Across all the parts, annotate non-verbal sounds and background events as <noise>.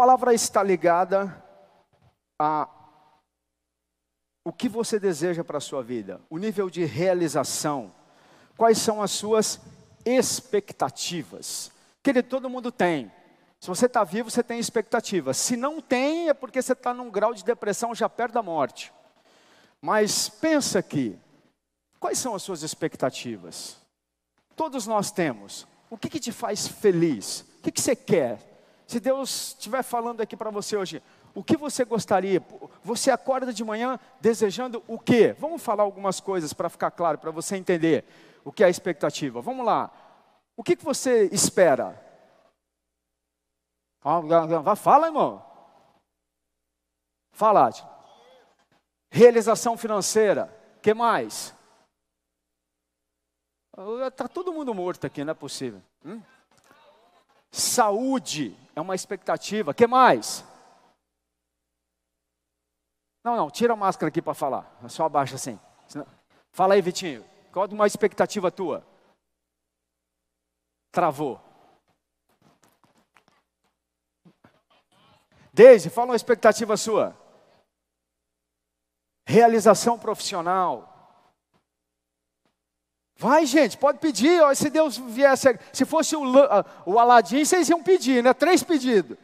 palavra está ligada a o que você deseja para a sua vida, o nível de realização, quais são as suas expectativas. Querido, todo mundo tem. Se você está vivo, você tem expectativa. Se não tem, é porque você está num grau de depressão já perto da morte. Mas pensa aqui, quais são as suas expectativas? Todos nós temos. O que, que te faz feliz? O que, que você quer? Se Deus estiver falando aqui para você hoje, o que você gostaria? Você acorda de manhã desejando o quê? Vamos falar algumas coisas para ficar claro, para você entender o que é a expectativa. Vamos lá. O que, que você espera? Fala, irmão. Fala. Realização financeira. Que mais? Está todo mundo morto aqui, não é possível. Hum? Saúde é uma expectativa. Que mais? Não, não, tira a máscara aqui para falar. Só abaixa assim. Fala aí, Vitinho. Qual é uma expectativa tua? Travou. Deise, fala uma expectativa sua. Realização profissional. Vai, gente, pode pedir. Ó, se Deus viesse, se fosse o, o Aladim, vocês iam pedir, né? Três pedidos.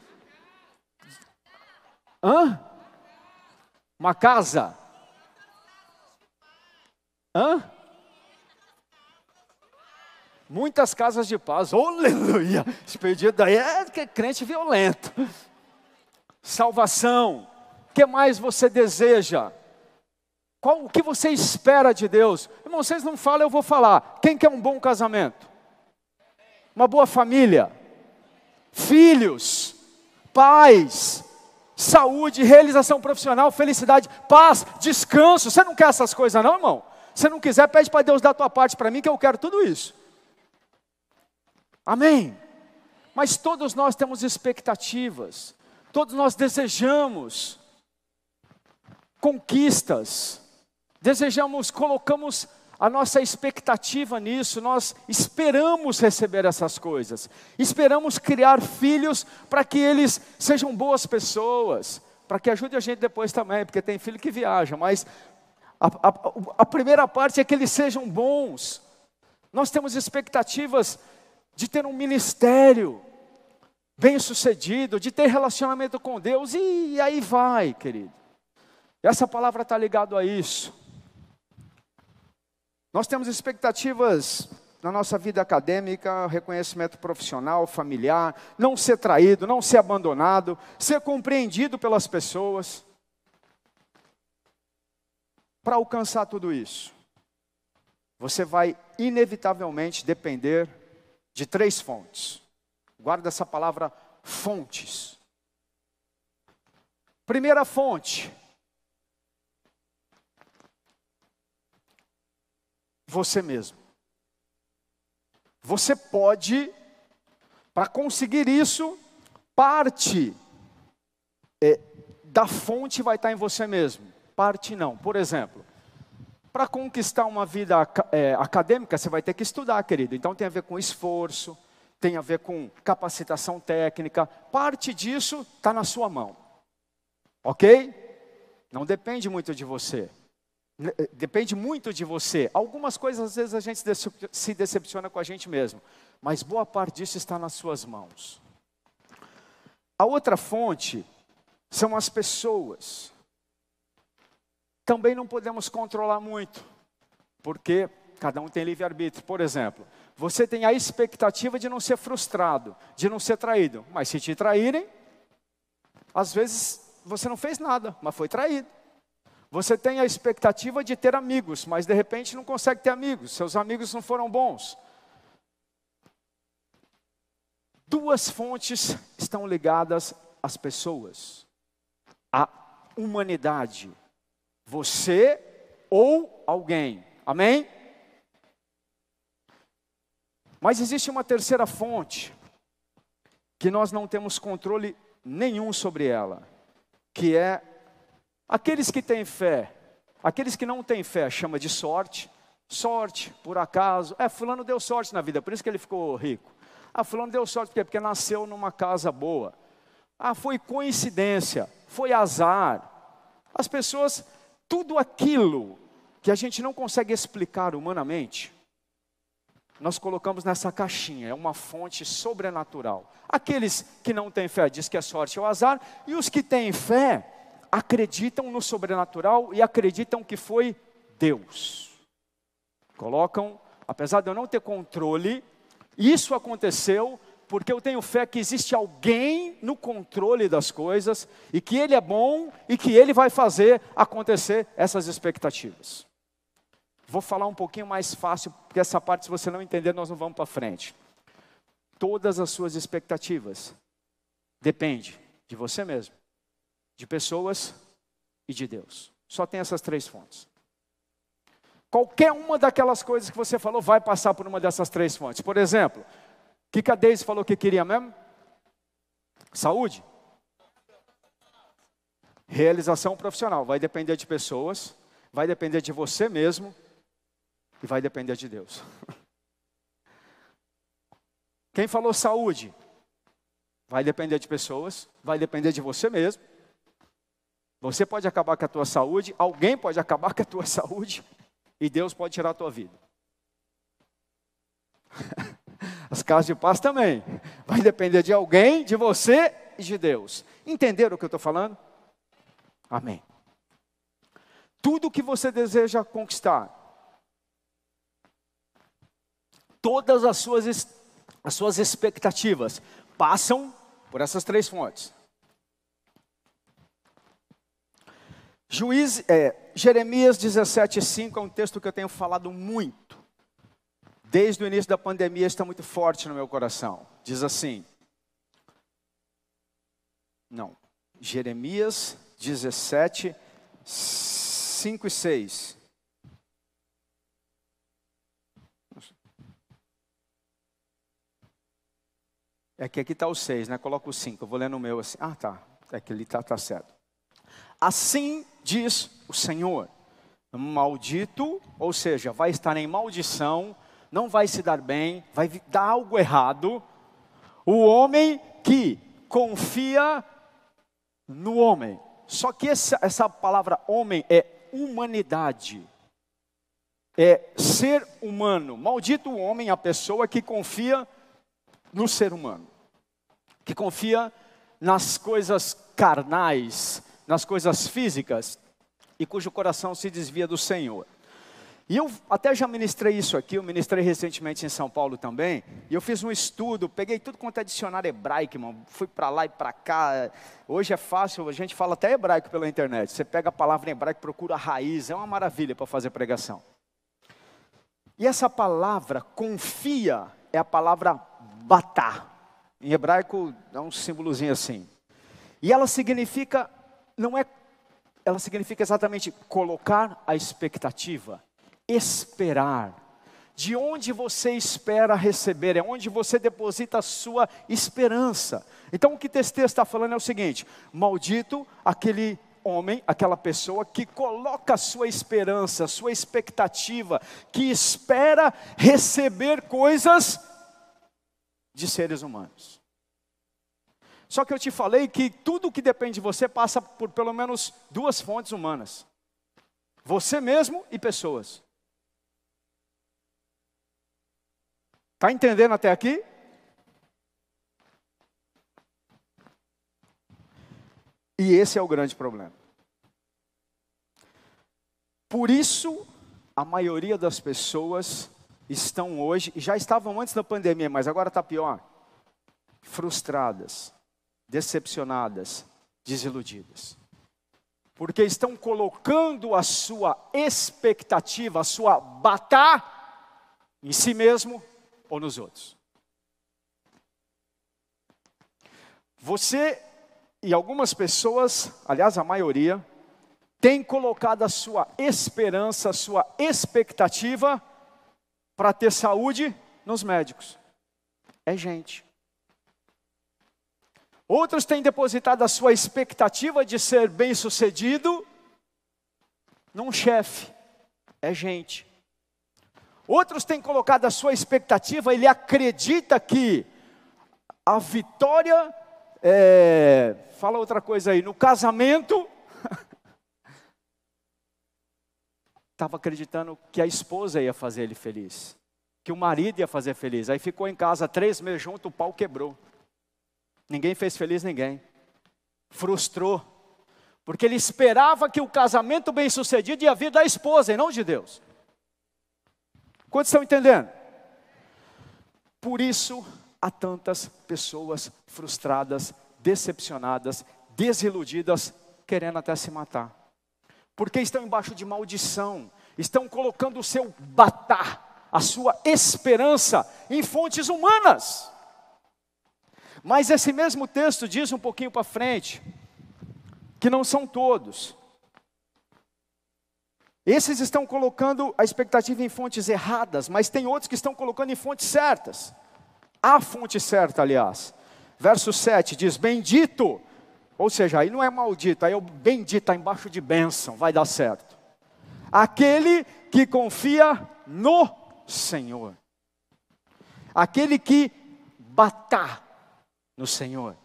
Hã? Uma casa? Hã? Muitas casas de paz. Aleluia! Esse pedido aí é crente violento salvação. O que mais você deseja? Qual, o que você espera de Deus? Irmão, vocês não falam, eu vou falar. Quem quer um bom casamento? Uma boa família? Filhos? Pais? Saúde, realização profissional, felicidade, paz, descanso. Você não quer essas coisas, não, irmão? Se não quiser, pede para Deus dar a tua parte para mim, que eu quero tudo isso. Amém? Mas todos nós temos expectativas. Todos nós desejamos conquistas, desejamos, colocamos a nossa expectativa nisso, nós esperamos receber essas coisas, esperamos criar filhos para que eles sejam boas pessoas, para que ajude a gente depois também, porque tem filho que viaja, mas a, a, a primeira parte é que eles sejam bons. Nós temos expectativas de ter um ministério, bem-sucedido, de ter relacionamento com Deus, e aí vai, querido. Essa palavra está ligada a isso. Nós temos expectativas na nossa vida acadêmica, reconhecimento profissional, familiar, não ser traído, não ser abandonado, ser compreendido pelas pessoas. Para alcançar tudo isso, você vai inevitavelmente depender de três fontes. Guarda essa palavra fontes. Primeira fonte. Você mesmo. Você pode, para conseguir isso, parte é, da fonte vai estar em você mesmo. Parte não. Por exemplo, para conquistar uma vida é, acadêmica, você vai ter que estudar, querido. Então tem a ver com esforço, tem a ver com capacitação técnica, parte disso está na sua mão. Ok? Não depende muito de você. Eh, depende muito de você. Algumas coisas, às vezes, a gente se decepciona com a gente mesmo. Mas boa parte disso está nas suas mãos. A outra fonte são as pessoas. Também não podemos controlar muito, porque cada um tem livre-arbítrio. Por exemplo, você tem a expectativa de não ser frustrado, de não ser traído. Mas se te traírem, às vezes você não fez nada, mas foi traído. Você tem a expectativa de ter amigos, mas de repente não consegue ter amigos, seus amigos não foram bons. Duas fontes estão ligadas às pessoas: a humanidade, você ou alguém. Amém? Mas existe uma terceira fonte, que nós não temos controle nenhum sobre ela, que é aqueles que têm fé. Aqueles que não têm fé chama de sorte, sorte, por acaso. É, fulano deu sorte na vida, por isso que ele ficou rico. Ah, fulano deu sorte porque, porque nasceu numa casa boa. Ah, foi coincidência, foi azar. As pessoas, tudo aquilo que a gente não consegue explicar humanamente, nós colocamos nessa caixinha, é uma fonte sobrenatural. Aqueles que não têm fé diz que é sorte ou azar, e os que têm fé acreditam no sobrenatural e acreditam que foi Deus. Colocam, apesar de eu não ter controle, isso aconteceu porque eu tenho fé que existe alguém no controle das coisas e que Ele é bom e que Ele vai fazer acontecer essas expectativas. Vou falar um pouquinho mais fácil, porque essa parte, se você não entender, nós não vamos para frente. Todas as suas expectativas depende de você mesmo, de pessoas e de Deus. Só tem essas três fontes. Qualquer uma daquelas coisas que você falou vai passar por uma dessas três fontes. Por exemplo, o que, a Deise falou que queria mesmo? Saúde. Realização profissional. Vai depender de pessoas, vai depender de você mesmo e vai depender de Deus. <laughs> Quem falou saúde? Vai depender de pessoas, vai depender de você mesmo. Você pode acabar com a tua saúde, alguém pode acabar com a tua <laughs> saúde e Deus pode tirar a tua vida. <laughs> As casas de paz também. Vai depender de alguém, de você e de Deus. Entenderam o que eu estou falando? Amém. Tudo que você deseja conquistar, todas as suas, as suas expectativas passam por essas três fontes. Juiz, é, Jeremias 17,5 é um texto que eu tenho falado muito. Desde o início da pandemia está muito forte no meu coração. Diz assim. Não. Jeremias 17, 5 e 6. É que aqui está o 6, né? Coloca o 5. Eu vou ler no meu assim. Ah, tá. É que ele está tá certo. Assim diz o Senhor: maldito, ou seja, vai estar em maldição, não vai se dar bem, vai dar algo errado. O homem que confia no homem. Só que essa, essa palavra homem é humanidade. É ser humano. Maldito o homem, a pessoa que confia no ser humano. Que confia nas coisas carnais, nas coisas físicas e cujo coração se desvia do Senhor. E eu até já ministrei isso aqui, eu ministrei recentemente em São Paulo também, e eu fiz um estudo, peguei tudo quanto é dicionário hebraico, irmão, fui para lá e para cá. Hoje é fácil, a gente fala até hebraico pela internet. Você pega a palavra em hebraico, procura a raiz, é uma maravilha para fazer pregação. E essa palavra confia é a palavra batá. Em hebraico é um símbolozinho assim. E ela significa não é ela significa exatamente colocar a expectativa esperar. De onde você espera receber, é onde você deposita a sua esperança. Então o que esse texto está falando é o seguinte: maldito aquele homem, aquela pessoa que coloca a sua esperança, a sua expectativa, que espera receber coisas de seres humanos. Só que eu te falei que tudo que depende de você passa por pelo menos duas fontes humanas: você mesmo e pessoas. Está entendendo até aqui? E esse é o grande problema. Por isso, a maioria das pessoas estão hoje, e já estavam antes da pandemia, mas agora está pior, frustradas, decepcionadas, desiludidas. Porque estão colocando a sua expectativa, a sua batá em si mesmo ou nos outros. Você e algumas pessoas, aliás, a maioria, tem colocado a sua esperança, a sua expectativa para ter saúde nos médicos. É gente. Outros têm depositado a sua expectativa de ser bem-sucedido num chefe. É gente. Outros têm colocado a sua expectativa, ele acredita que a vitória É, fala outra coisa aí. No casamento, <laughs> estava acreditando que a esposa ia fazer ele feliz, que o marido ia fazer feliz. Aí ficou em casa três meses junto, o pau quebrou. Ninguém fez feliz ninguém. Frustrou. Porque ele esperava que o casamento bem sucedido ia vir da esposa e não de Deus. Quantos estão entendendo? Por isso há tantas pessoas frustradas, decepcionadas, desiludidas, querendo até se matar. Porque estão embaixo de maldição, estão colocando o seu batar, a sua esperança em fontes humanas. Mas esse mesmo texto diz um pouquinho para frente, que não são todos. Esses estão colocando a expectativa em fontes erradas, mas tem outros que estão colocando em fontes certas. A fonte certa, aliás. Verso 7 diz: Bendito, ou seja, aí não é maldito, aí é o bendito, está embaixo de bênção, vai dar certo. Aquele que confia no Senhor. Aquele que batar no Senhor.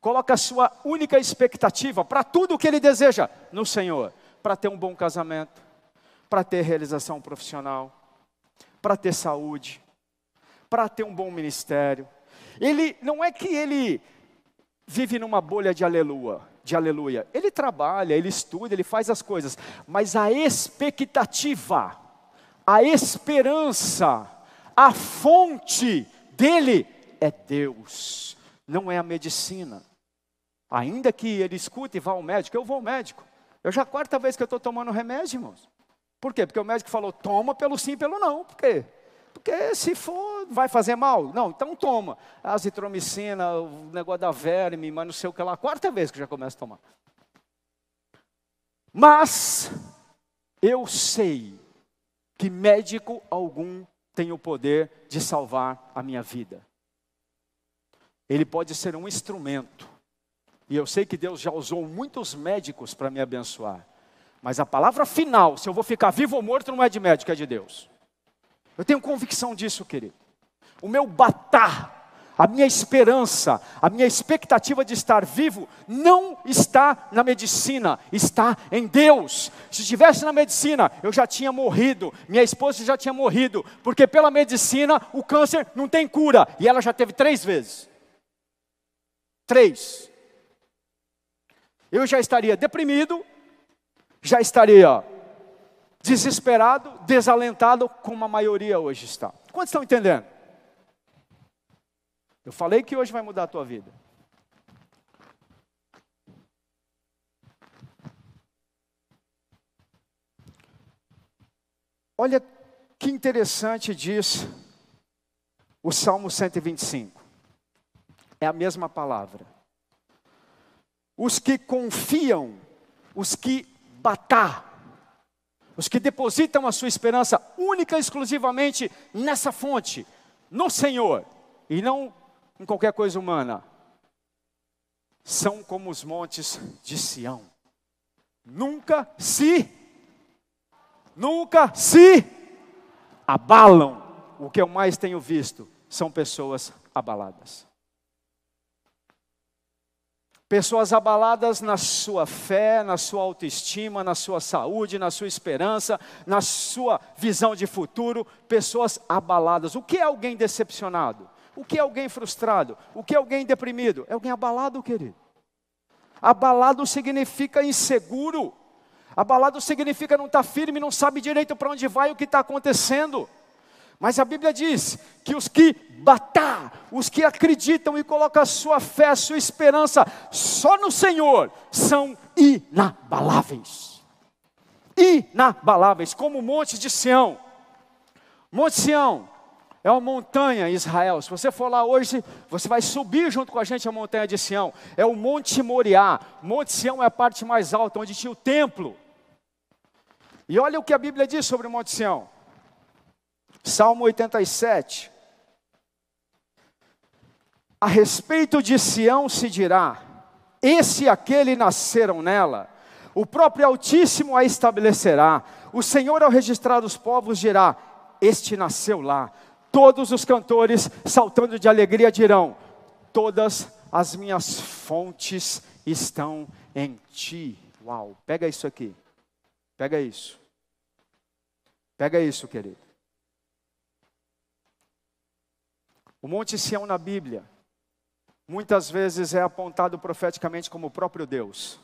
Coloca a sua única expectativa para tudo o que ele deseja no Senhor, para ter um bom casamento, para ter realização profissional, para ter saúde, para ter um bom ministério. Ele não é que ele vive numa bolha de aleluia, de aleluia. Ele trabalha, ele estuda, ele faz as coisas, mas a expectativa, a esperança, a fonte dele é Deus, não é a medicina. Ainda que ele escute e vá ao médico, eu vou ao médico. Eu já a quarta vez que eu estou tomando remédio, irmãos. Por quê? Porque o médico falou, toma pelo sim, pelo não. Por quê? Porque se for, vai fazer mal? Não, então toma. Azitromicina, o negócio da verme, mas não sei o que lá. Quarta vez que já começa a tomar. Mas, eu sei que médico algum tem o poder de salvar a minha vida. Ele pode ser um instrumento. E eu sei que Deus já usou muitos médicos para me abençoar. Mas a palavra final, se eu vou ficar vivo ou morto, não é de médico, é de Deus. Eu tenho convicção disso, querido. O meu batar, a minha esperança, a minha expectativa de estar vivo não está na medicina, está em Deus. Se estivesse na medicina, eu já tinha morrido, minha esposa já tinha morrido, porque pela medicina o câncer não tem cura, e ela já teve três vezes. Três. Eu já estaria deprimido, já estaria desesperado, desalentado, como a maioria hoje está. Quantos estão entendendo? Eu falei que hoje vai mudar a tua vida. Olha que interessante diz o Salmo 125. É a mesma palavra. Os que confiam, os que batar, os que depositam a sua esperança única e exclusivamente nessa fonte, no Senhor, e não em qualquer coisa humana, são como os montes de Sião. Nunca se, nunca se abalam. O que eu mais tenho visto são pessoas abaladas. Pessoas abaladas na sua fé, na sua autoestima, na sua saúde, na sua esperança, na sua visão de futuro. Pessoas abaladas. O que é alguém decepcionado? O que é alguém frustrado? O que é alguém deprimido? É alguém abalado, querido. Abalado significa inseguro. Abalado significa não estar tá firme, não sabe direito para onde vai, o que está acontecendo. Mas a Bíblia diz que os que batar, os que acreditam e colocam a sua fé, a sua esperança só no Senhor, são inabaláveis. Inabaláveis, como o monte de Sião. Monte Sião é uma montanha em Israel. Se você for lá hoje, você vai subir junto com a gente a montanha de Sião. É o Monte Moriá. Monte Sião é a parte mais alta, onde tinha o templo. E olha o que a Bíblia diz sobre o Monte Sião. Salmo 87. A respeito de Sião se dirá: esse e aquele nasceram nela, o próprio Altíssimo a estabelecerá, o Senhor ao registrar os povos dirá: este nasceu lá. Todos os cantores, saltando de alegria, dirão: todas as minhas fontes estão em ti. Uau, pega isso aqui. Pega isso. Pega isso, querido. Monte Sião na Bíblia, muitas vezes é apontado profeticamente como o próprio Deus.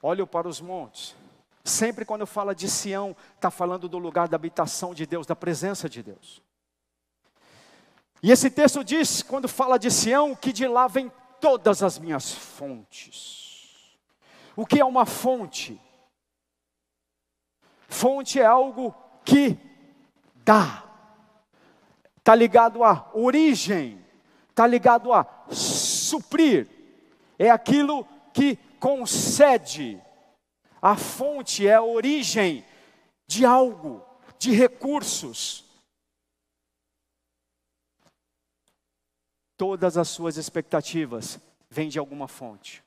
Olho para os montes. Sempre quando fala de Sião, está falando do lugar da habitação de Deus, da presença de Deus. E esse texto diz, quando fala de Sião, que de lá vem todas as minhas fontes. O que é uma fonte? Fonte é algo que dá, está ligado à origem, está ligado a suprir, é aquilo que concede. A fonte é a origem de algo, de recursos. todas as suas expectativas vêm de alguma fonte.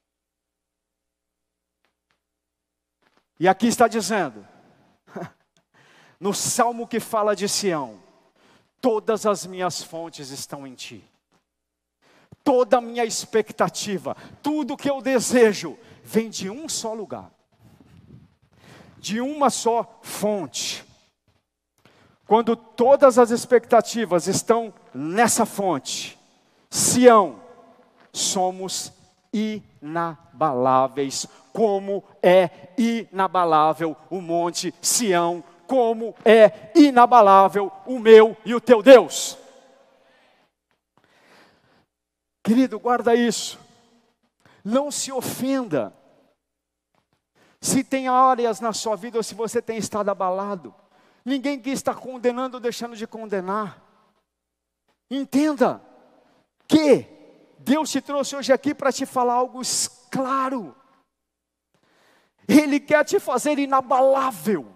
E aqui está dizendo, <laughs> no salmo que fala de Sião, todas as minhas fontes estão em ti. Toda a minha expectativa, tudo que eu desejo, vem de um só lugar, de uma só fonte. Quando todas as expectativas estão nessa fonte, Sião, somos inabaláveis, como é inabalável o monte Sião, como é inabalável o meu e o teu Deus. Querido, guarda isso. Não se ofenda. Se tem áreas na sua vida ou se você tem estado abalado, ninguém que está condenando ou deixando de condenar. Entenda que Deus te trouxe hoje aqui para te falar algo claro. Ele quer te fazer inabalável,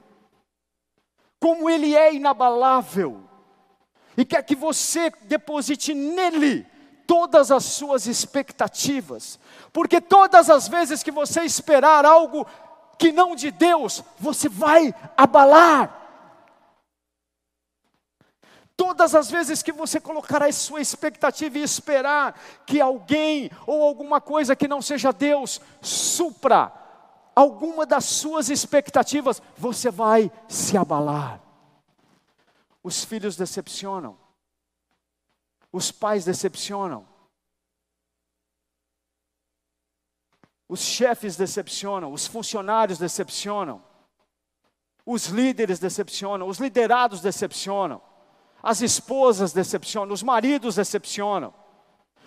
como Ele é inabalável, e quer que você deposite nele todas as suas expectativas, porque todas as vezes que você esperar algo que não de Deus, você vai abalar. Todas as vezes que você colocar a sua expectativa e esperar que alguém ou alguma coisa que não seja Deus supra alguma das suas expectativas, você vai se abalar. Os filhos decepcionam, os pais decepcionam, os chefes decepcionam, os funcionários decepcionam, os líderes decepcionam, os liderados decepcionam. As esposas decepcionam, os maridos decepcionam,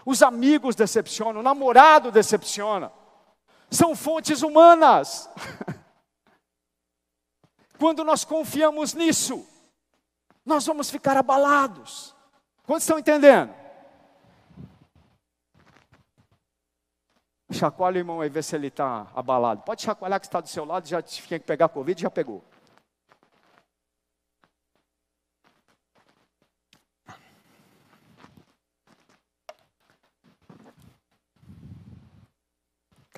os amigos decepcionam, o namorado decepciona. São fontes humanas. <laughs> Quando nós confiamos nisso, nós vamos ficar abalados. Quantos estão entendendo? Chacoalha o irmão aí, vê se ele está abalado. Pode chacoalhar que está do seu lado, já tinha que pegar Covid, já pegou.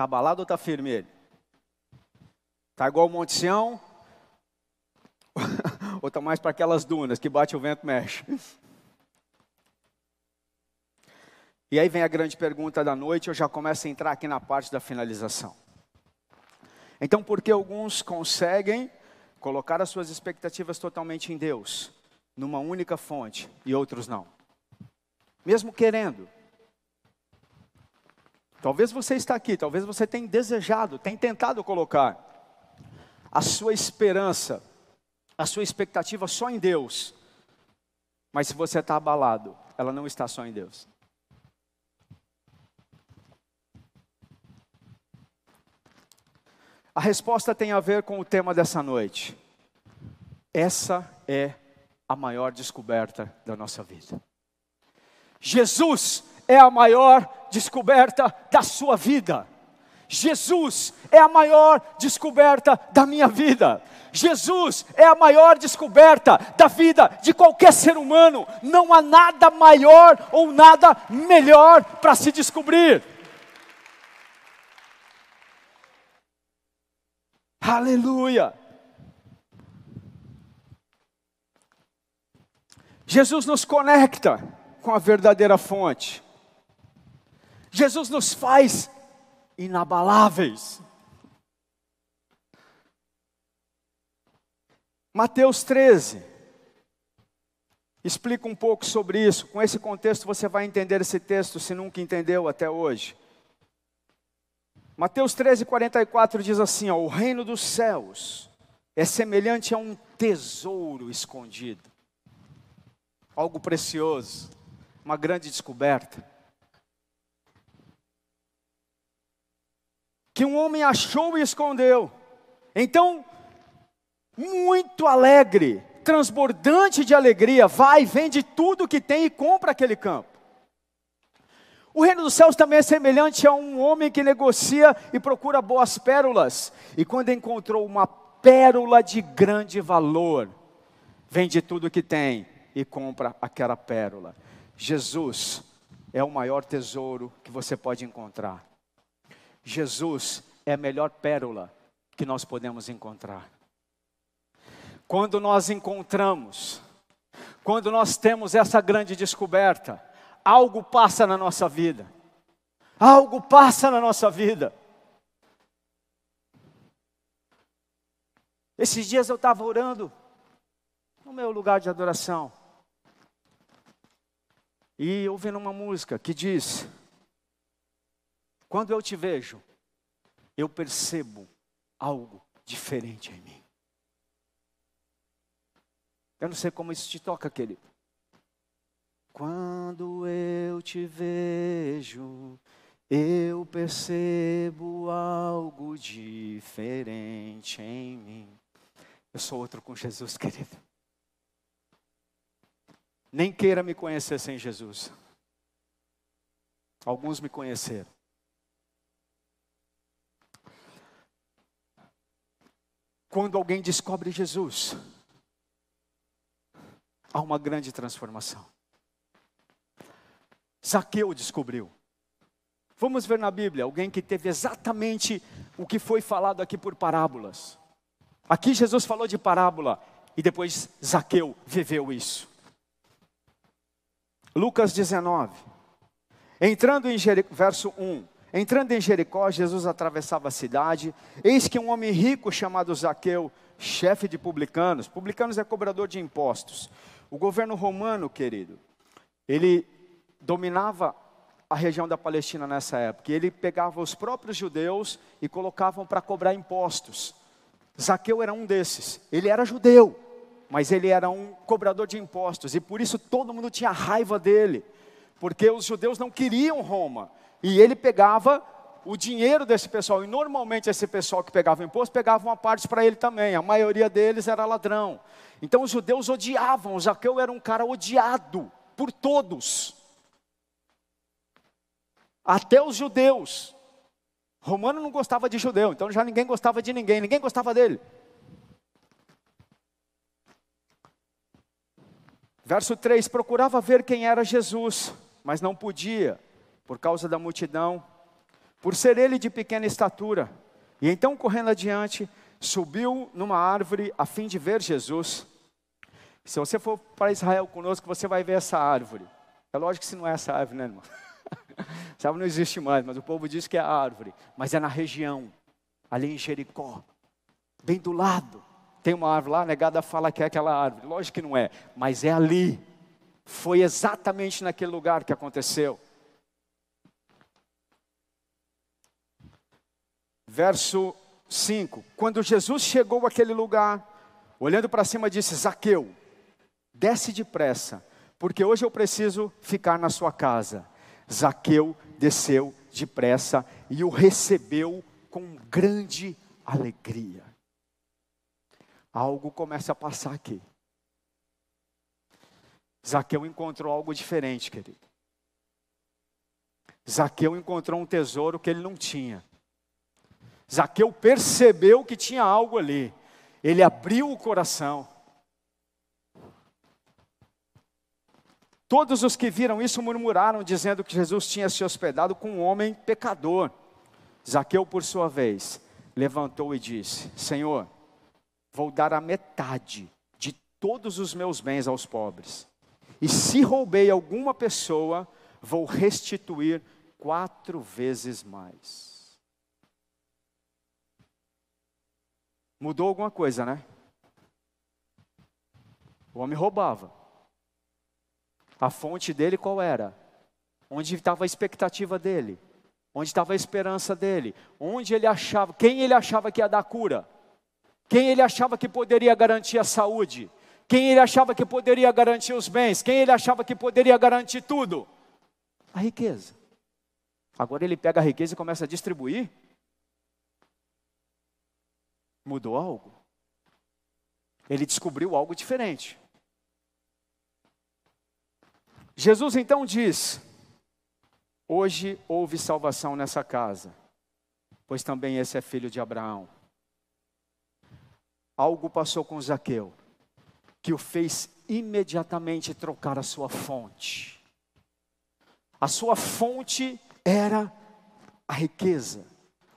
Está abalado ou está firme ele? Está igual o Monte Sião? <laughs> ou está mais para aquelas dunas que bate o vento mexe? E aí vem a grande pergunta da noite, eu já começo a entrar aqui na parte da finalização. Então, por que alguns conseguem colocar as suas expectativas totalmente em Deus, numa única fonte, e outros não? Mesmo querendo, Talvez você está aqui, talvez você tenha desejado, tenha tentado colocar a sua esperança, a sua expectativa só em Deus. Mas se você está abalado, ela não está só em Deus. A resposta tem a ver com o tema dessa noite. Essa é a maior descoberta da nossa vida. Jesus é a maior descoberta da sua vida. Jesus é a maior descoberta da minha vida. Jesus é a maior descoberta da vida de qualquer ser humano. Não há nada maior ou nada melhor para se descobrir. Aleluia. Jesus nos conecta com a verdadeira fonte. Jesus nos faz inabaláveis. Mateus 13 explica um pouco sobre isso. Com esse contexto você vai entender esse texto se nunca entendeu até hoje. Mateus 13, 44 diz assim: ó, O reino dos céus é semelhante a um tesouro escondido, algo precioso, uma grande descoberta. Que um homem achou e escondeu. Então, muito alegre, transbordante de alegria, vai, vende tudo que tem e compra aquele campo. O reino dos céus também é semelhante a um homem que negocia e procura boas pérolas. E quando encontrou uma pérola de grande valor, vende tudo que tem e compra aquela pérola. Jesus é o maior tesouro que você pode encontrar. Jesus é a melhor pérola que nós podemos encontrar. Quando nós encontramos, quando nós temos essa grande descoberta, algo passa na nossa vida. Algo passa na nossa vida. Esses dias eu estava orando no meu lugar de adoração. E ouvindo uma música que diz: Quando eu te vejo, eu percebo algo diferente em mim. Eu não sei como isso te toca, querido. Quando eu te vejo, eu percebo algo diferente em mim. Eu sou outro com Jesus, querido. Nem queira me conhecer sem Jesus. Alguns me conheceram. Quando alguém descobre Jesus, há uma grande transformação. Zaqueu descobriu. Vamos ver na Bíblia alguém que teve exatamente o que foi falado aqui por parábolas. Aqui Jesus falou de parábola e depois Zaqueu viveu isso. Lucas 19. Entrando em Jericó, verso 1. Entrando em Jericó, Jesus atravessava a cidade. Eis que um homem rico chamado Zaqueu, chefe de publicanos, publicanos é cobrador de impostos. O governo romano, querido, ele dominava a região da Palestina nessa época. ele pegava os próprios judeus e colocavam para cobrar impostos. Zaqueu era um desses. Ele era judeu, mas ele era um cobrador de impostos e por isso todo mundo tinha raiva dele, porque os judeus não queriam Roma. E ele pegava o dinheiro desse pessoal, e normalmente esse pessoal que pegava imposto pegava uma parte para ele também, a maioria deles era ladrão. Então os judeus odiavam, Zaqueu era um cara odiado por todos. Até os judeus. Romano não gostava de judeu, então já ninguém gostava de ninguém, ninguém gostava dele. Verso 3: procurava ver quem era Jesus, mas não podia, por causa da multidão, por ser ele de pequena estatura. E então, correndo adiante, subiu numa árvore a fim de ver Jesus. Se você for para Israel conosco, você vai ver essa árvore. É lógico que se não é essa árvore, né, irmão? <laughs> Essa árvore não existe mais, mas o povo diz que é a árvore. Mas é na região, ali em Jericó, bem do lado. Tem uma árvore lá, a negada fala que é aquela árvore. Lógico que não é, mas é ali. Foi exatamente naquele lugar que aconteceu. Verso 5: Quando Jesus chegou àquele lugar, olhando para cima, disse: Zaqueu, desce depressa, porque hoje eu preciso ficar na sua casa. Zaqueu desceu depressa e o recebeu com grande alegria. Algo começa a passar aqui. Zaqueu encontrou algo diferente, querido. Zaqueu encontrou um tesouro que ele não tinha. Zaqueu percebeu que tinha algo ali. Ele abriu o coração. Todos os que viram isso murmuraram, dizendo que Jesus tinha se hospedado com um homem pecador. Zaqueu, por sua vez, levantou e disse: Senhor, vou dar a metade de todos os meus bens aos pobres. E se roubei alguma pessoa, vou restituir quatro vezes mais. Mudou alguma coisa, né? O homem roubava. A fonte dele qual era? Onde estava a expectativa dele? Onde estava a esperança dele? Onde ele achava, quem ele achava que ia dar cura? Quem ele achava que poderia garantir a saúde? Quem ele achava que poderia garantir os bens? Quem ele achava que poderia garantir tudo? A riqueza. Agora ele pega a riqueza e começa a distribuir? Mudou algo? Ele descobriu algo diferente. Jesus então diz: Hoje houve salvação nessa casa, pois também esse é filho de Abraão. Algo passou com Zaqueu, que o fez imediatamente trocar a sua fonte. A sua fonte era a riqueza,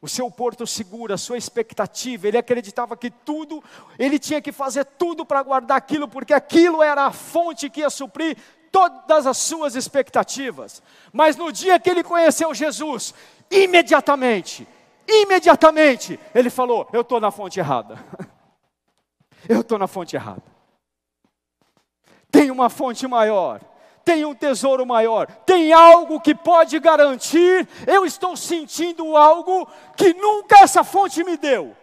o seu porto seguro, a sua expectativa. Ele acreditava que tudo, ele tinha que fazer tudo para guardar aquilo, porque aquilo era a fonte que ia suprir todas as suas expectativas. Mas no dia que ele conheceu Jesus, imediatamente, imediatamente, ele falou: Eu estou na fonte errada. <laughs> Eu estou na fonte errada. Tem uma fonte maior, tem um tesouro maior, tem algo que pode garantir. Eu estou sentindo algo que nunca essa fonte me deu: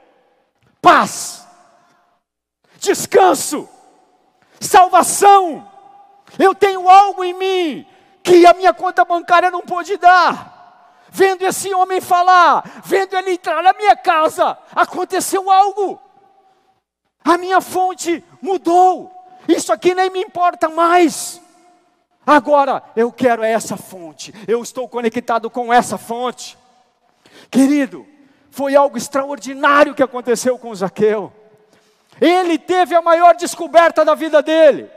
paz, descanso, salvação eu tenho algo em mim que a minha conta bancária não pode dar. Vendo esse homem falar, vendo ele entrar na minha casa, aconteceu algo. A minha fonte mudou. Isso aqui nem me importa mais. Agora eu quero essa fonte. Eu estou conectado com essa fonte. Querido, foi algo extraordinário que aconteceu com Zaqueu. Ele teve a maior descoberta da vida dele.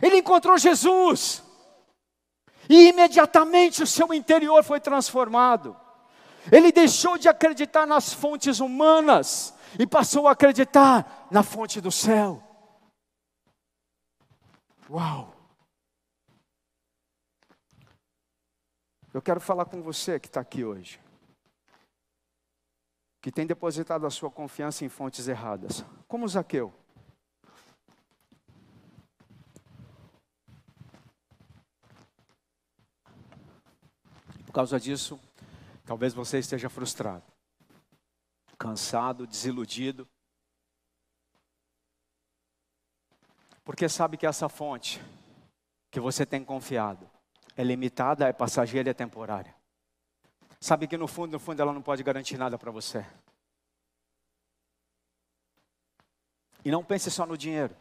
Ele encontrou Jesus. E imediatamente o seu interior foi transformado. Ele deixou de acreditar nas fontes humanas e passou a acreditar na fonte do céu. Uau! Eu quero falar com você que está aqui hoje, que tem depositado a sua confiança em fontes erradas, como Zaqueu. Por causa disso, talvez você esteja frustrado, cansado, desiludido. Porque sabe que essa fonte que você tem confiado é limitada, é passageira e é temporária. Sabe que no fundo, no fundo, ela não pode garantir nada para você. E não pense só no dinheiro.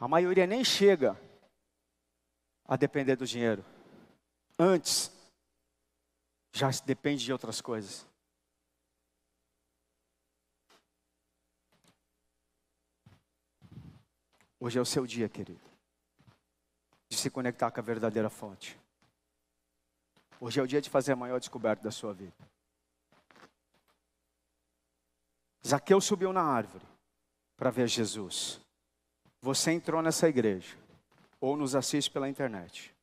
A maioria nem chega a depender do dinheiro antes, já depende de outras coisas. Hoje é o seu dia, querido, de se conectar com a verdadeira fonte. Hoje é o dia de fazer a maior descoberta da sua vida. Zaqueu subiu na árvore para ver Jesus. Você entrou nessa igreja ou nos assiste pela internet.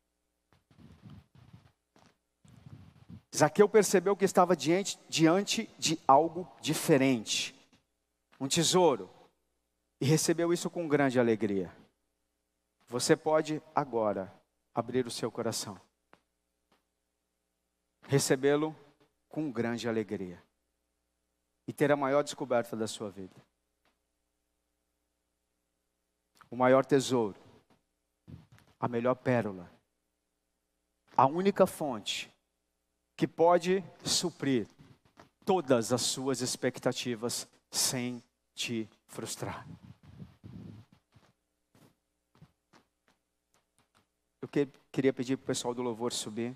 Zaqueu percebeu que estava diante, diante de algo diferente, um tesouro, e recebeu isso com grande alegria. Você pode agora abrir o seu coração, recebê-lo com grande alegria e ter a maior descoberta da sua vida. O maior tesouro, a melhor pérola, a única fonte que pode suprir todas as suas expectativas sem te frustrar. Eu queria pedir para o pessoal do louvor subir.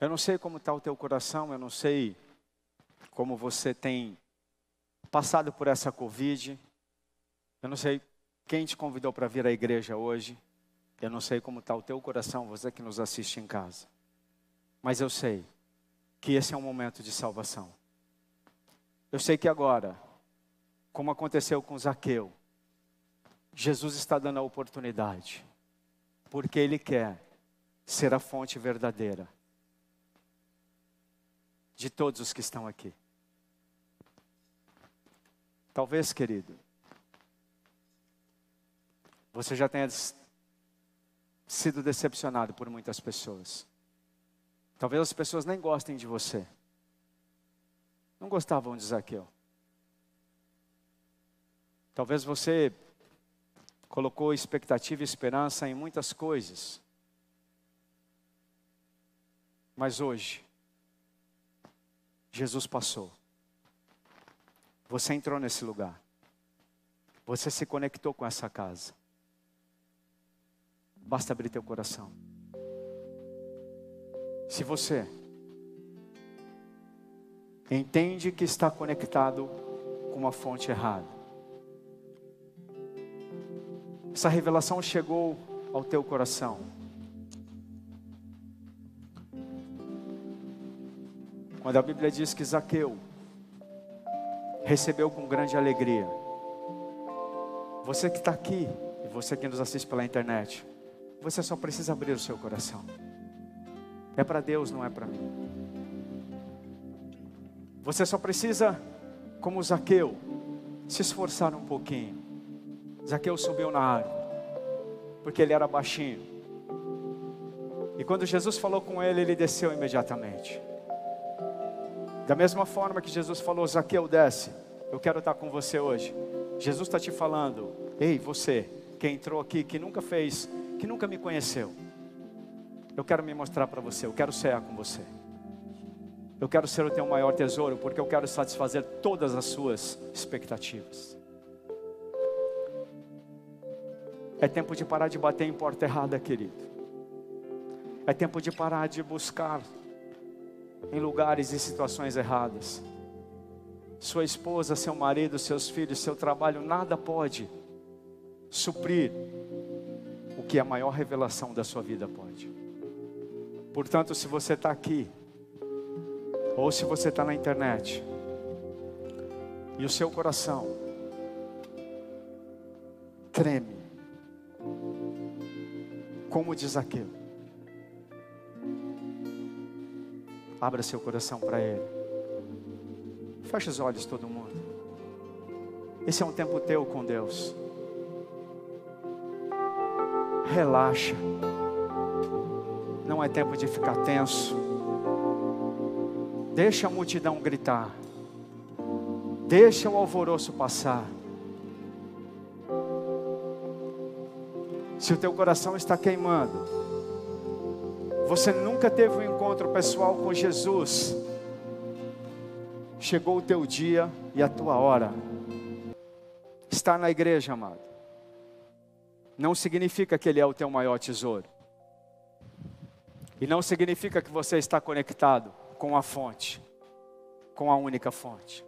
Eu não sei como está o teu coração, eu não sei como você tem passado por essa Covid. Eu não sei quem te convidou para vir à igreja hoje. Eu não sei como está o teu coração, você que nos assiste em casa. Mas eu sei que esse é um momento de salvação. Eu sei que agora, como aconteceu com Zaqueu, Jesus está dando a oportunidade, porque Ele quer ser a fonte verdadeira de todos os que estão aqui. Talvez, querido, você já tenha sido decepcionado por muitas pessoas. Talvez as pessoas nem gostem de você. Não gostavam de Zaqueu. Talvez você colocou expectativa e esperança em muitas coisas. Mas hoje, Jesus passou. Você entrou nesse lugar. Você se conectou com essa casa. Basta abrir teu coração. Se você entende que está conectado com uma fonte errada, essa revelação chegou ao teu coração. Quando a Bíblia diz que Zaqueu recebeu com grande alegria. Você que está aqui, e você que nos assiste pela internet, você só precisa abrir o seu coração. É para Deus, não é para mim. Você só precisa, como Zaqueu, se esforçar um pouquinho. Zaqueu subiu na árvore, porque ele era baixinho. E quando Jesus falou com ele, ele desceu imediatamente. Da mesma forma que Jesus falou, Zaqueu, desce, eu quero estar com você hoje. Jesus está te falando, ei, você que entrou aqui, que nunca fez, que nunca me conheceu. Eu quero me mostrar para você, eu quero ser com você. Eu quero ser o teu maior tesouro, porque eu quero satisfazer todas as suas expectativas. É tempo de parar de bater em porta errada, querido. É tempo de parar de buscar em lugares e situações erradas. Sua esposa, seu marido, seus filhos, seu trabalho, nada pode suprir que a maior revelação da sua vida pode. Portanto, se você está aqui, ou se você está na internet, e o seu coração treme, como diz aquilo, Abra seu coração para Ele. Feche os olhos, todo mundo. Esse é um tempo teu com Deus. Relaxa. Não é tempo de ficar tenso. Deixa a multidão gritar. Deixa o alvoroço passar. Se o teu coração está queimando, você nunca teve um encontro pessoal com Jesus. Chegou o teu dia e a tua hora. Estar na igreja, amado, não significa que Ele é o teu maior tesouro. E não significa que você está conectado com a fonte, com a única fonte.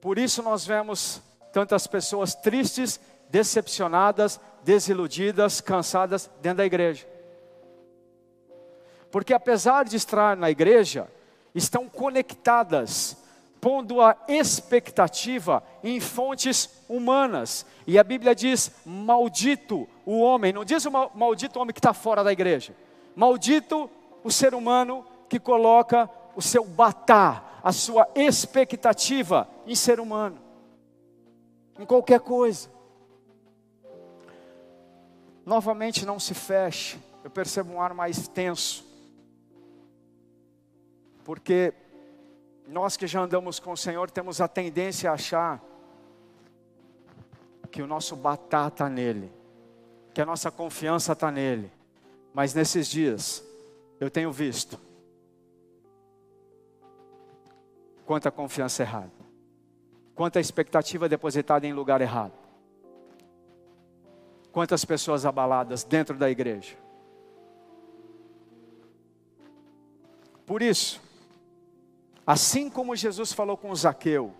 Por isso nós vemos tantas pessoas tristes, decepcionadas, desiludidas, cansadas dentro da igreja. Porque apesar de estar na igreja, estão conectadas, pondo a expectativa em fontes humanas. E a Bíblia diz: maldito o homem, não diz o maldito homem que está fora da igreja, maldito o ser humano que coloca o seu batá, a sua expectativa em ser humano, em qualquer coisa. Novamente, não se feche, eu percebo um ar mais tenso porque nós que já andamos com o Senhor temos a tendência a achar que o nosso batata está nele, que a nossa confiança está nele. Mas nesses dias eu tenho visto quanta confiança errada, quanta expectativa depositada em lugar errado, quantas pessoas abaladas dentro da igreja. Por isso, Assim como Jesus falou com Zaqueu,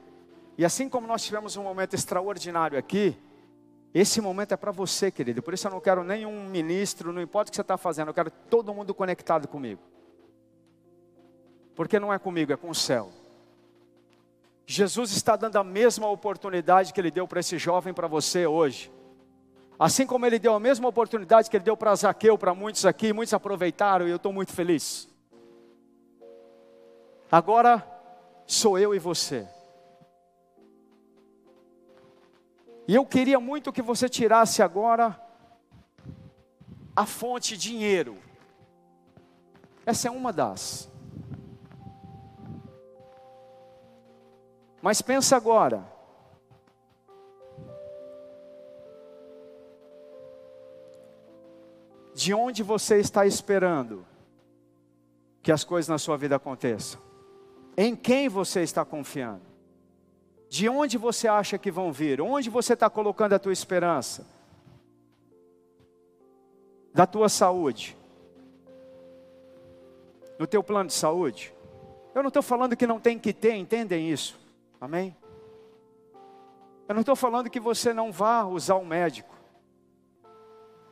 e assim como nós tivemos um momento extraordinário aqui, Esse momento é para você, querido. Por isso eu não quero nenhum ministro, não importa o que você está fazendo, eu quero todo mundo conectado comigo. Porque não é comigo, é com o céu. Jesus está dando a mesma oportunidade que ele deu para esse jovem para você hoje. Assim como ele deu a mesma oportunidade que ele deu para Zaqueu, para muitos aqui, muitos aproveitaram e eu estou muito feliz. Agora sou eu e você. E eu queria muito que você tirasse agora a fonte dinheiro. Essa é uma das. Mas pensa agora. De onde você está esperando que as coisas na sua vida aconteçam? Em quem você está confiando? De onde você acha que vão vir? Onde você está colocando a tua esperança? Da tua saúde? No teu plano de saúde? Eu não estou falando que não tem que ter, entendem isso? Amém? Eu não estou falando que você não vá usar o médico.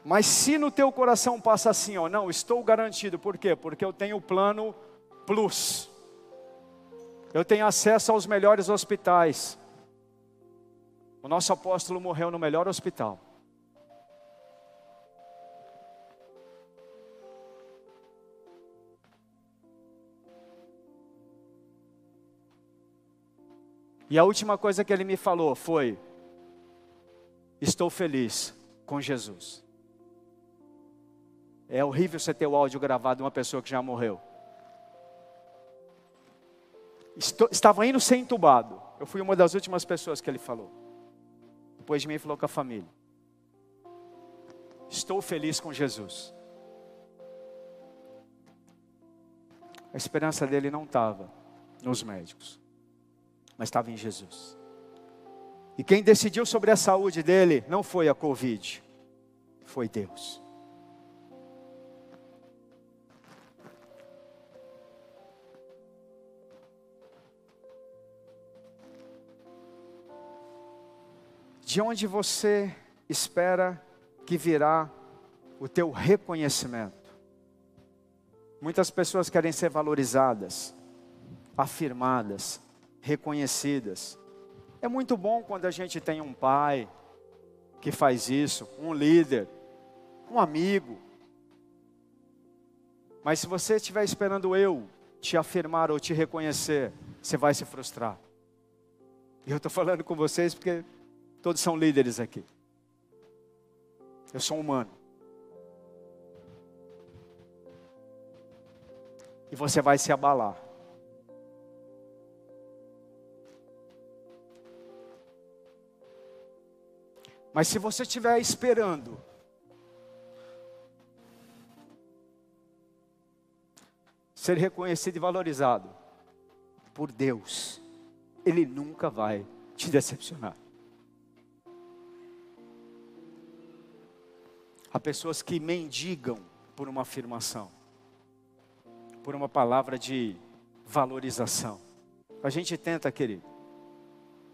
Mas se no teu coração passa assim, ó, não, estou garantido, por quê? Porque eu tenho o plano plus. Eu tenho acesso aos melhores hospitais. O nosso apóstolo morreu no melhor hospital. E a última coisa que ele me falou foi: Estou feliz com Jesus. É horrível você ter o áudio gravado de uma pessoa que já morreu. Estava indo ser entubado. Eu fui uma das últimas pessoas que ele falou. Depois de mim, falou com a família. Estou feliz com Jesus. A esperança dele não estava nos médicos, mas estava em Jesus. E quem decidiu sobre a saúde dele não foi a Covid, foi Deus. De onde você espera que virá o teu reconhecimento. Muitas pessoas querem ser valorizadas, afirmadas, reconhecidas. É muito bom quando a gente tem um pai que faz isso, um líder, um amigo. Mas se você estiver esperando eu te afirmar ou te reconhecer, você vai se frustrar. E eu estou falando com vocês porque Todos são líderes aqui. Eu sou humano. E você vai se abalar. Mas se você estiver esperando, ser reconhecido e valorizado por Deus, Ele nunca vai te decepcionar. Há pessoas que mendigam por uma afirmação, por uma palavra de valorização. A gente tenta, querido.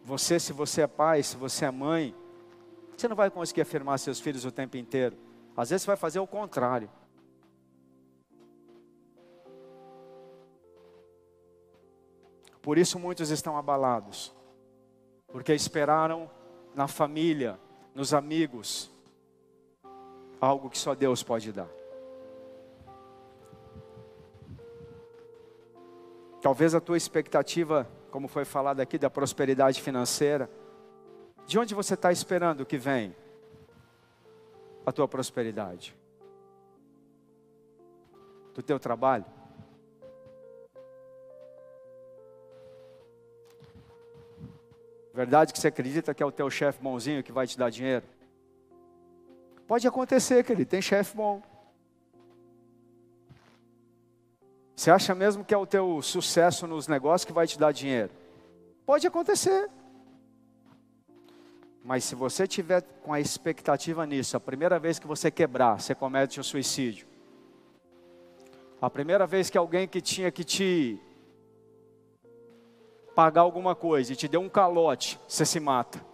Você, se você é pai, se você é mãe, você não vai conseguir afirmar seus filhos o tempo inteiro. Às vezes você vai fazer o contrário. Por isso muitos estão abalados, porque esperaram na família, nos amigos, algo que só Deus pode dar. Talvez a tua expectativa, como foi falado aqui, da prosperidade financeira, de onde você está esperando que vem a tua prosperidade? Do teu trabalho? Verdade que você acredita que é o teu chefe bonzinho que vai te dar dinheiro? Pode acontecer, querido, tem chefe bom. Você acha mesmo que é o teu sucesso nos negócios que vai te dar dinheiro? Pode acontecer. Mas se você tiver com a expectativa nisso, a primeira vez que você quebrar, você comete um suicídio. A primeira vez que alguém que tinha que te pagar alguma coisa e te deu um calote, você se mata.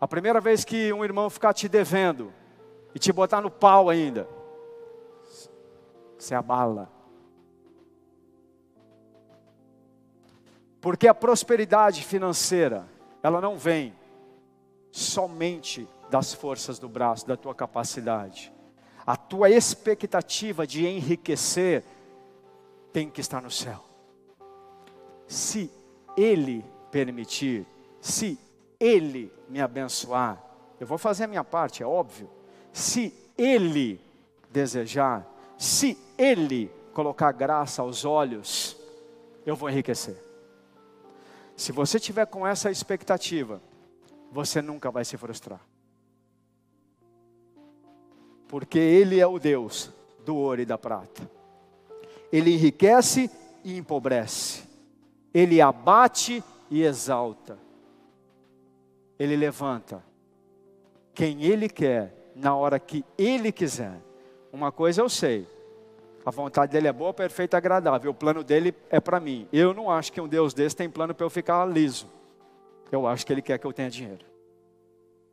A primeira vez que um irmão ficar te devendo e te botar no pau ainda, você abala. Porque a prosperidade financeira, ela não vem somente das forças do braço, da tua capacidade. A tua expectativa de enriquecer tem que estar no céu. Se Ele permitir, se Ele me abençoar, eu vou fazer a minha parte, é óbvio. Se Ele desejar, se Ele colocar graça aos olhos, eu vou enriquecer. Se você tiver com essa expectativa, você nunca vai se frustrar. Porque Ele é o Deus do ouro e da prata. Ele enriquece e empobrece. Ele abate e exalta. Ele levanta quem Ele quer, na hora que Ele quiser. Uma coisa eu sei: a vontade dele é boa, perfeita agradável. O plano dele é para mim. Eu não acho que um Deus desse tem plano para eu ficar liso. Eu acho que ele quer que eu tenha dinheiro.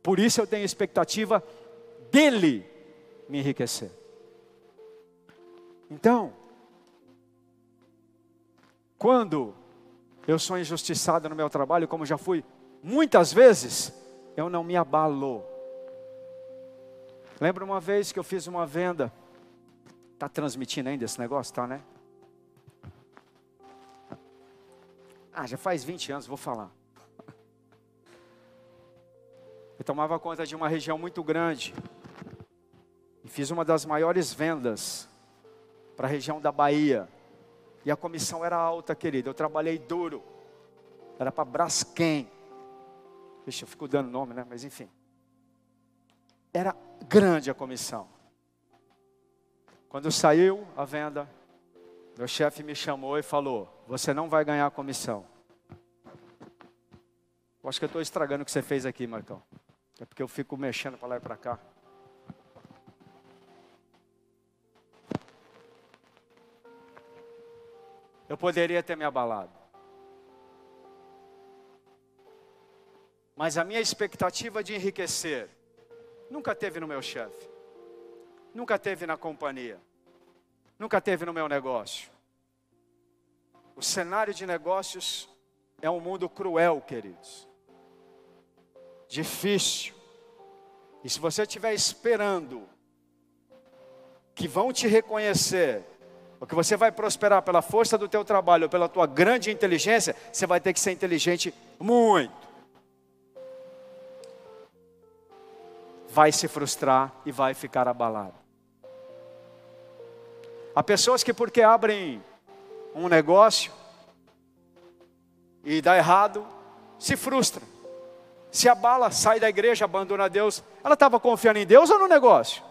Por isso eu tenho expectativa dele me enriquecer. Então, quando eu sou injustiçado no meu trabalho, como já fui muitas vezes, eu não me abalo. Lembro uma vez que eu fiz uma venda. Está transmitindo ainda esse negócio? Tá, né? Ah, já faz 20 anos, vou falar. Eu tomava conta de uma região muito grande. E fiz uma das maiores vendas para a região da Bahia. E a comissão era alta, querido. Eu trabalhei duro. Era para Braskem. Vixe, eu fico dando nome, né? Mas enfim. Era grande a comissão. Quando saiu a venda, meu chefe me chamou e falou: Você não vai ganhar a comissão. Eu acho que eu estou estragando o que você fez aqui, Marcão. É porque eu fico mexendo para lá e para cá. Eu poderia ter me abalado. Mas a minha expectativa de enriquecer nunca teve no meu chefe, nunca teve na companhia, nunca teve no meu negócio. O cenário de negócios é um mundo cruel, queridos difícil. E se você estiver esperando que vão te reconhecer, ou que você vai prosperar pela força do teu trabalho, ou pela tua grande inteligência, você vai ter que ser inteligente muito. Vai se frustrar e vai ficar abalado. Há pessoas que porque abrem um negócio e dá errado, se frustram se abala, sai da igreja, abandona Deus. Ela estava confiando em Deus ou no negócio?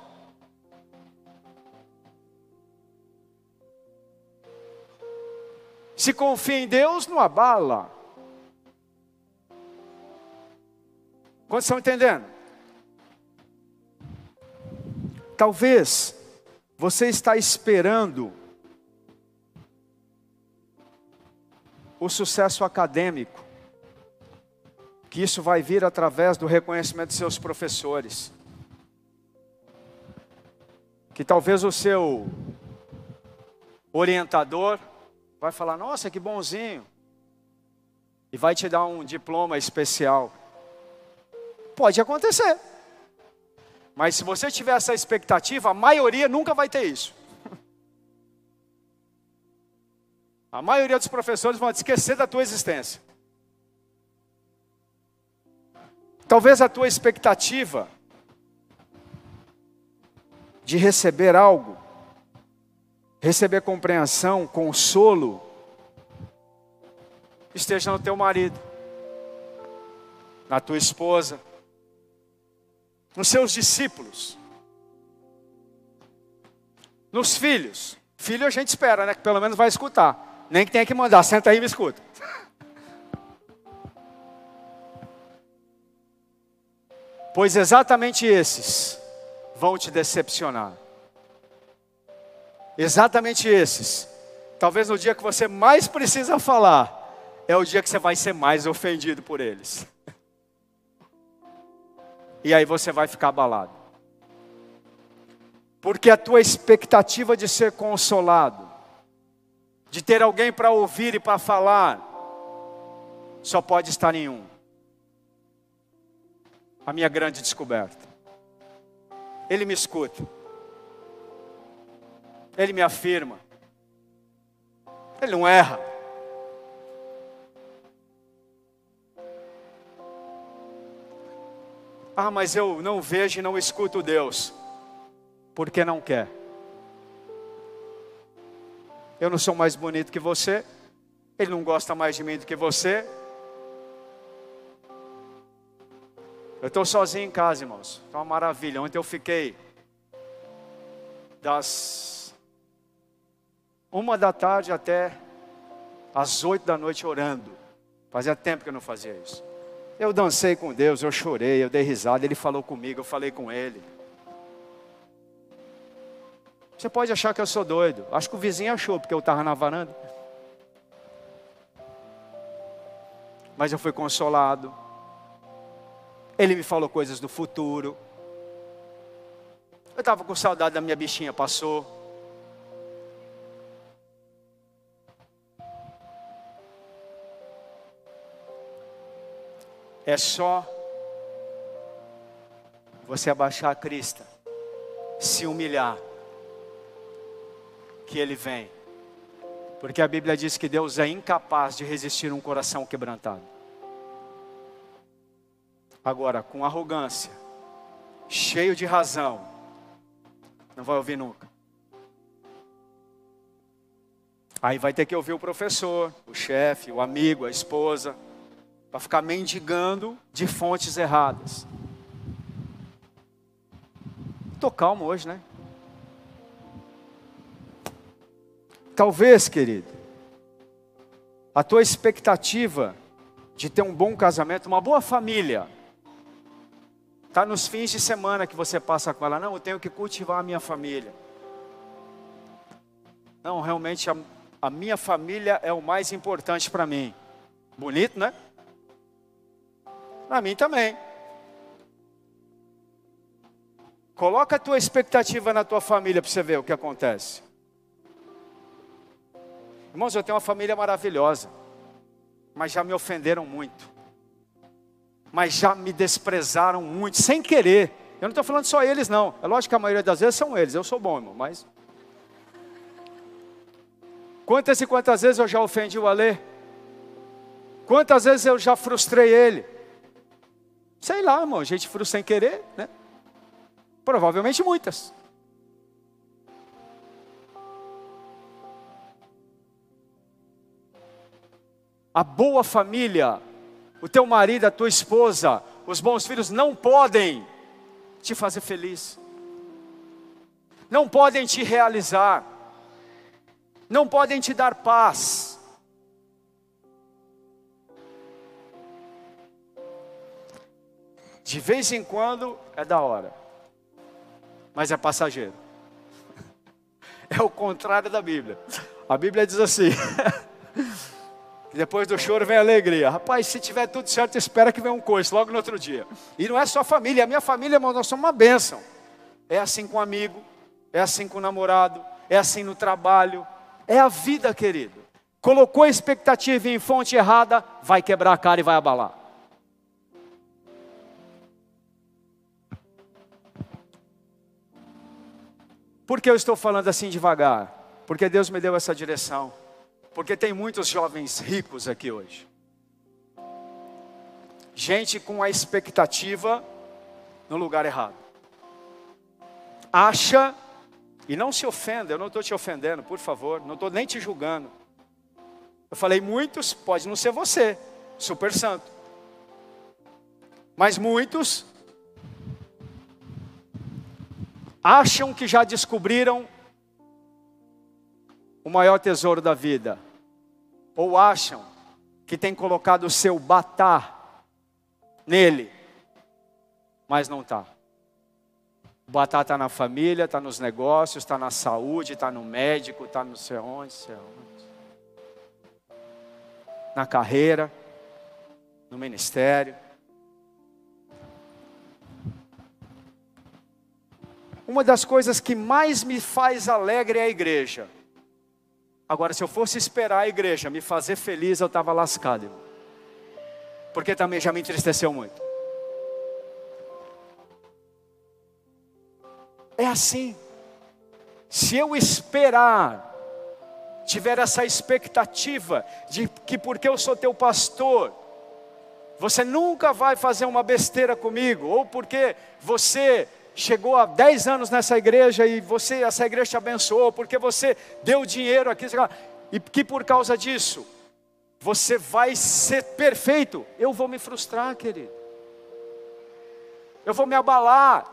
Se confia em Deus, não abala. Quantos estão entendendo? Talvez você está esperando o sucesso acadêmico que isso vai vir através do reconhecimento de seus professores. Que talvez o seu orientador vai falar: "Nossa, que bonzinho". E vai te dar um diploma especial. Pode acontecer. Mas se você tiver essa expectativa, a maioria nunca vai ter isso. A maioria dos professores vão esquecer da tua existência. Talvez a tua expectativa de receber algo, receber compreensão, consolo, esteja no teu marido, na tua esposa, nos seus discípulos, nos filhos. Filho a gente espera, né? Que pelo menos vai escutar. Nem que tenha que mandar, senta aí e me escuta. <laughs> pois exatamente esses vão te decepcionar. Exatamente esses. Talvez no dia que você mais precisa falar, é o dia que você vai ser mais ofendido por eles. E aí você vai ficar abalado. Porque a tua expectativa de ser consolado, de ter alguém para ouvir e para falar, só pode estar em um. A minha grande descoberta. Ele me escuta. Ele me afirma. Ele não erra. Ah, mas eu não vejo e não escuto Deus. Porque não quer. Eu não sou mais bonito que você. Ele não gosta mais de mim do que você. Eu estou sozinho em casa, irmãos. Está uma maravilha. Ontem eu fiquei das uma da tarde até as oito da noite orando. Fazia tempo que eu não fazia isso. Eu dancei com Deus, eu chorei, eu dei risada, Ele falou comigo, eu falei com Ele. Você pode achar que eu sou doido. Acho que o vizinho achou, porque eu estava na varanda. Mas eu fui consolado. Ele me falou coisas do futuro. Eu estava com saudade da minha bichinha, passou. É só você abaixar a crista, se humilhar, que Ele vem. Porque a Bíblia diz que Deus é incapaz de resistir um coração quebrantado. Agora, com arrogância, cheio de razão, não vai ouvir nunca. Aí vai ter que ouvir o professor, o chefe, o amigo, a esposa para ficar mendigando de fontes erradas. Estou calmo hoje, né? Talvez, querido, a tua expectativa de ter um bom casamento, uma boa família, está nos fins de semana que você passa com ela. Não, eu tenho que cultivar a minha família. Não, realmente a, a minha família é o mais importante para mim. Bonito, né? Para mim também. Coloca a tua expectativa na tua família para você ver o que acontece. Irmãos, eu tenho uma família maravilhosa, mas já me ofenderam muito. Mas já me desprezaram muito, sem querer. Eu não estou falando só eles, não. É lógico que a maioria das vezes são eles. Eu sou bom, irmão, mas. Quantas e quantas vezes eu já ofendi o Alê? Quantas vezes eu já frustrei ele? Sei lá, irmão, a gente frustra sem querer, né? Provavelmente muitas. A boa família, o teu marido, a tua esposa, os bons filhos não podem te fazer feliz. Não podem te realizar. Não podem te dar paz. De vez em quando é da hora, mas é passageiro. <laughs> É o contrário da Bíblia. A Bíblia diz assim: <laughs> depois do choro vem a alegria. Rapaz, se tiver tudo certo, espera que venha um coice logo no outro dia. E não é só família, a minha família, irmão, nós somos uma bênção. É assim com o amigo, é assim com o namorado, é assim no trabalho. É a vida, querido. Colocou a expectativa em fonte errada, vai quebrar a cara e vai abalar. Por que eu estou falando assim devagar? Porque Deus me deu essa direção. Porque tem muitos jovens ricos aqui hoje. Gente com a expectativa no lugar errado. Acha, e não se ofenda, eu não estou te ofendendo, por favor, não estou nem te julgando. Eu falei muitos, pode não ser você, super santo. Mas muitos acham que já descobriram o maior tesouro da vida, ou acham que tem colocado o seu batá nele, mas não está. O batá está na família, está nos negócios, está na saúde, está no médico, está no sei onde, sei onde. Na carreira, no ministério. Uma das coisas que mais me faz alegre é a igreja. Agora, se eu fosse esperar a igreja me fazer feliz, eu estava lascado. Porque também já me entristeceu muito. É assim. Se eu esperar, tiver essa expectativa de que porque eu sou teu pastor, você nunca vai fazer uma besteira comigo, ou porque você chegou há 10 anos nessa igreja e você, essa igreja te abençoou, porque você deu dinheiro aqui, e que por causa disso você vai ser perfeito, eu vou me frustrar, querido. Eu vou me abalar.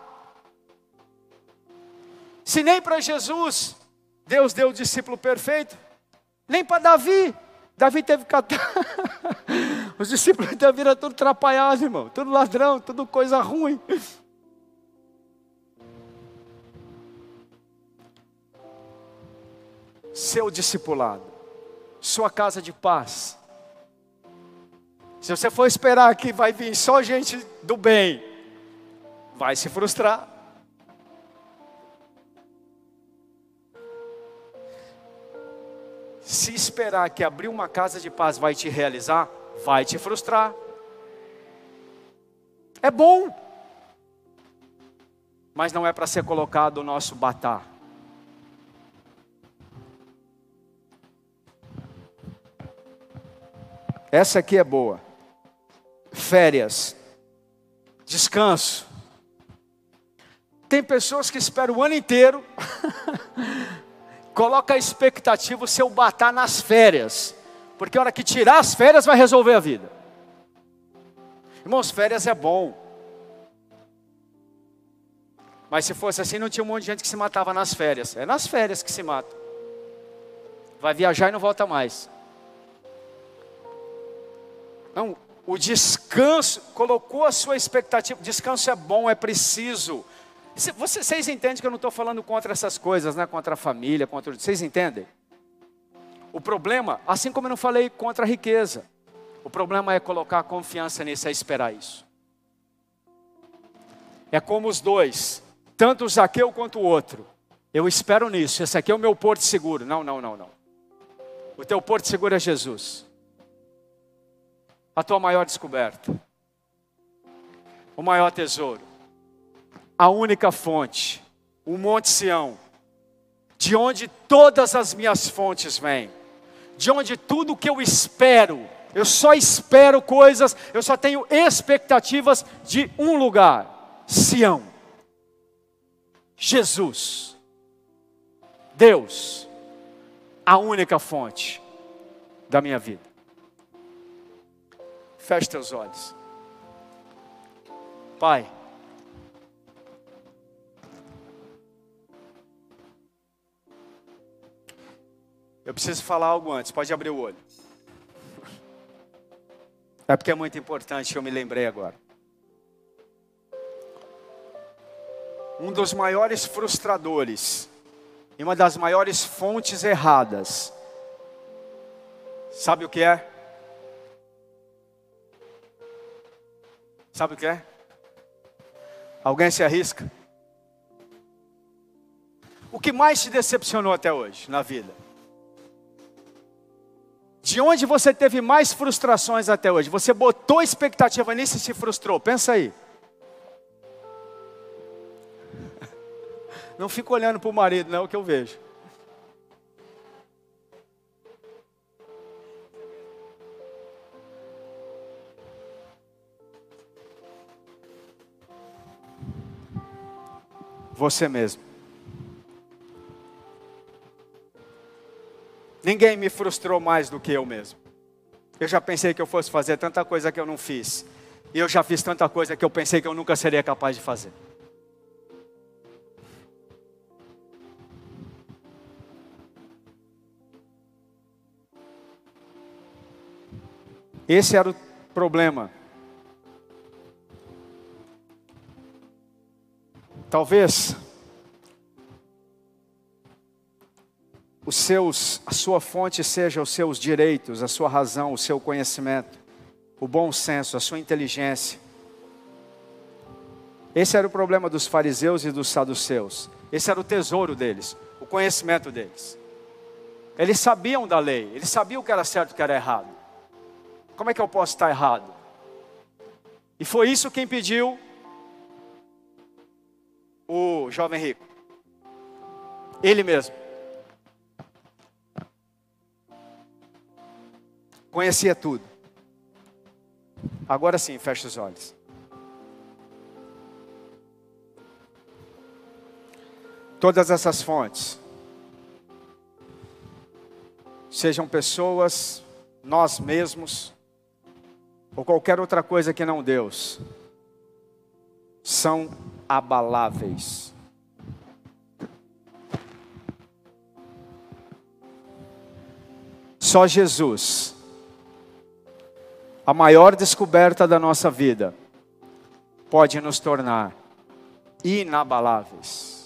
Se nem para Jesus Deus deu o discípulo perfeito, nem para Davi. Davi teve que. <laughs> Os discípulos de Davi eram tudo atrapalhados, irmão. Tudo ladrão, tudo coisa ruim. Seu discipulado, sua casa de paz. Se você for esperar que vai vir só gente do bem, vai se frustrar. Se esperar que abrir uma casa de paz vai te realizar, vai te frustrar. É bom, mas não é para ser colocado o nosso batar. Essa aqui é boa. Férias, descanso. Tem pessoas que esperam o ano inteiro <laughs> Coloca a expectativa o seu batar nas férias. Porque a hora que tirar as férias vai resolver a vida. Irmãos, férias é bom. Mas se fosse assim, não tinha um monte de gente que se matava nas férias. É nas férias que se mata. Vai viajar e não volta mais. Não, o descanso, colocou a sua expectativa. Descanso é bom, é preciso. Vocês entendem que eu não estou falando contra essas coisas, né? contra a família, contra. Vocês entendem? O problema, assim como eu não falei contra a riqueza, o problema é colocar a confiança nisso, é esperar isso. É como os dois, tanto o Zaqueu quanto o outro. Eu espero nisso, esse aqui é o meu porto seguro. Não, não, não, não. O teu porto seguro é Jesus. A tua maior descoberta. O maior tesouro. A única fonte, o Monte Sião, de onde todas as minhas fontes vêm, de onde tudo que eu espero, eu só espero coisas, eu só tenho expectativas de um lugar: Sião. Jesus, Deus, a única fonte da minha vida. Feche teus olhos. Pai, Eu preciso falar algo antes, pode abrir o olho. É porque é muito importante, eu me lembrei agora. Um dos maiores frustradores e uma das maiores fontes erradas. Sabe o que é? Sabe o que é? Alguém se arrisca? O que mais te decepcionou até hoje na vida? De onde você teve mais frustrações até hoje? Você botou expectativa nisso e se frustrou. Pensa aí. Não fica olhando para o marido, não é o que eu vejo. Você mesmo. Ninguém me frustrou mais do que eu mesmo. Eu já pensei que eu fosse fazer tanta coisa que eu não fiz. E eu já fiz tanta coisa que eu pensei que eu nunca seria capaz de fazer. Esse era o problema. Talvez os seus, a sua fonte seja os seus direitos, a sua razão, o seu conhecimento, o bom senso, a sua inteligência. Esse era o problema dos fariseus e dos saduceus. Esse era o tesouro deles, o conhecimento deles. Eles sabiam da lei, eles sabiam o que era certo e o que era errado. Como é que eu posso estar errado? E foi isso que impediu o jovem rico. Ele mesmo. Conhecia tudo. Agora sim, feche os olhos. Todas essas fontes, sejam pessoas, nós mesmos, ou qualquer outra coisa que não Deus, são abaláveis. Só Jesus, a maior descoberta da nossa vida, pode nos tornar inabaláveis.